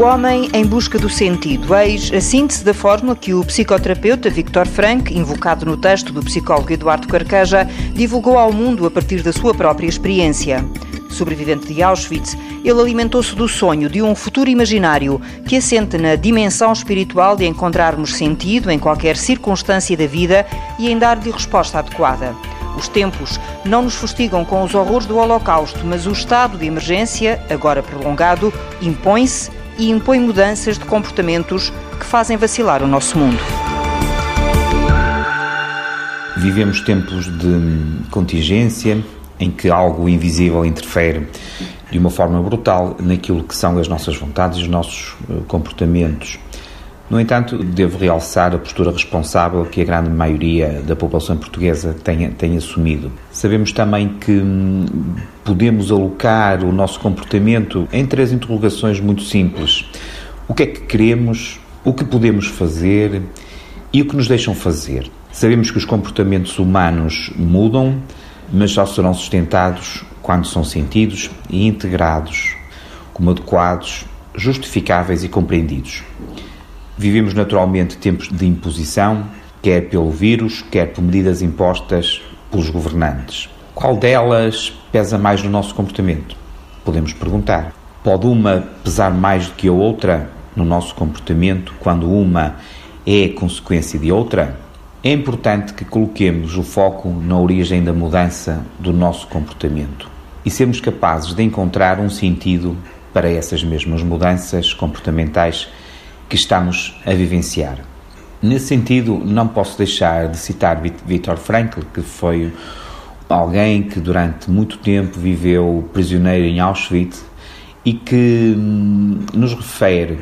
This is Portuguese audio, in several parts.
O homem em busca do sentido. Eis a síntese da fórmula que o psicoterapeuta Victor Frank, invocado no texto do psicólogo Eduardo Carcaja, divulgou ao mundo a partir da sua própria experiência. Sobrevivente de Auschwitz, ele alimentou-se do sonho de um futuro imaginário que assente na dimensão espiritual de encontrarmos sentido em qualquer circunstância da vida e em dar-lhe resposta adequada. Os tempos não nos fustigam com os horrores do Holocausto, mas o estado de emergência, agora prolongado, impõe-se e impõe mudanças de comportamentos que fazem vacilar o nosso mundo. Vivemos tempos de contingência em que algo invisível interfere de uma forma brutal naquilo que são as nossas vontades e os nossos eh, comportamentos. No entanto, devo realçar a postura responsável que a grande maioria da população portuguesa tem, tem assumido. Sabemos também que hum, podemos alocar o nosso comportamento em três interrogações muito simples: o que é que queremos, o que podemos fazer e o que nos deixam fazer. Sabemos que os comportamentos humanos mudam, mas só serão sustentados quando são sentidos e integrados como adequados, justificáveis e compreendidos. Vivemos naturalmente tempos de imposição, quer pelo vírus, quer por medidas impostas pelos governantes. Qual delas pesa mais no nosso comportamento? Podemos perguntar. Pode uma pesar mais do que a outra no nosso comportamento quando uma é consequência de outra? É importante que coloquemos o foco na origem da mudança do nosso comportamento e sermos capazes de encontrar um sentido para essas mesmas mudanças comportamentais que estamos a vivenciar. Nesse sentido, não posso deixar de citar Viktor Frankl, que foi alguém que durante muito tempo viveu prisioneiro em Auschwitz e que hum, nos refere,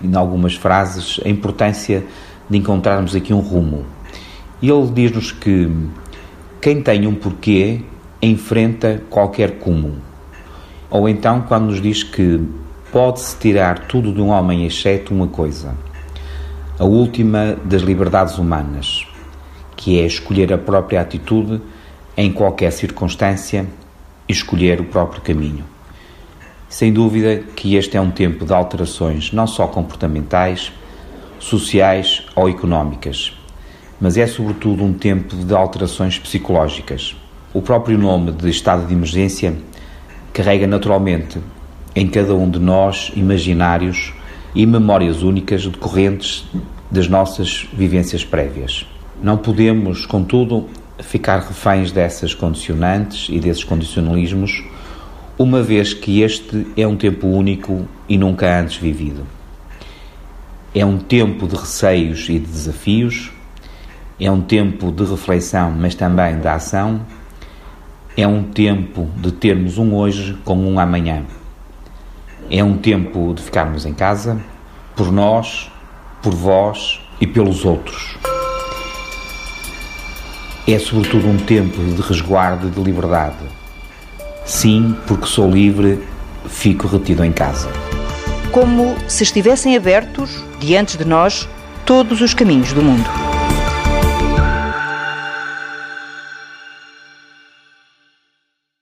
em algumas frases, a importância de encontrarmos aqui um rumo. Ele diz-nos que quem tem um porquê enfrenta qualquer cúmulo. Ou então, quando nos diz que pode-se tirar tudo de um homem exceto uma coisa, a última das liberdades humanas, que é escolher a própria atitude em qualquer circunstância e escolher o próprio caminho. Sem dúvida que este é um tempo de alterações não só comportamentais, sociais ou económicas, mas é sobretudo um tempo de alterações psicológicas. O próprio nome de estado de emergência carrega naturalmente em cada um de nós imaginários e memórias únicas decorrentes das nossas vivências prévias. Não podemos, contudo, ficar reféns dessas condicionantes e desses condicionalismos, uma vez que este é um tempo único e nunca antes vivido. É um tempo de receios e de desafios, é um tempo de reflexão, mas também de ação, é um tempo de termos um hoje como um amanhã. É um tempo de ficarmos em casa, por nós, por vós e pelos outros. É sobretudo um tempo de resguardo e de liberdade. Sim, porque sou livre, fico retido em casa. Como se estivessem abertos, diante de nós, todos os caminhos do mundo.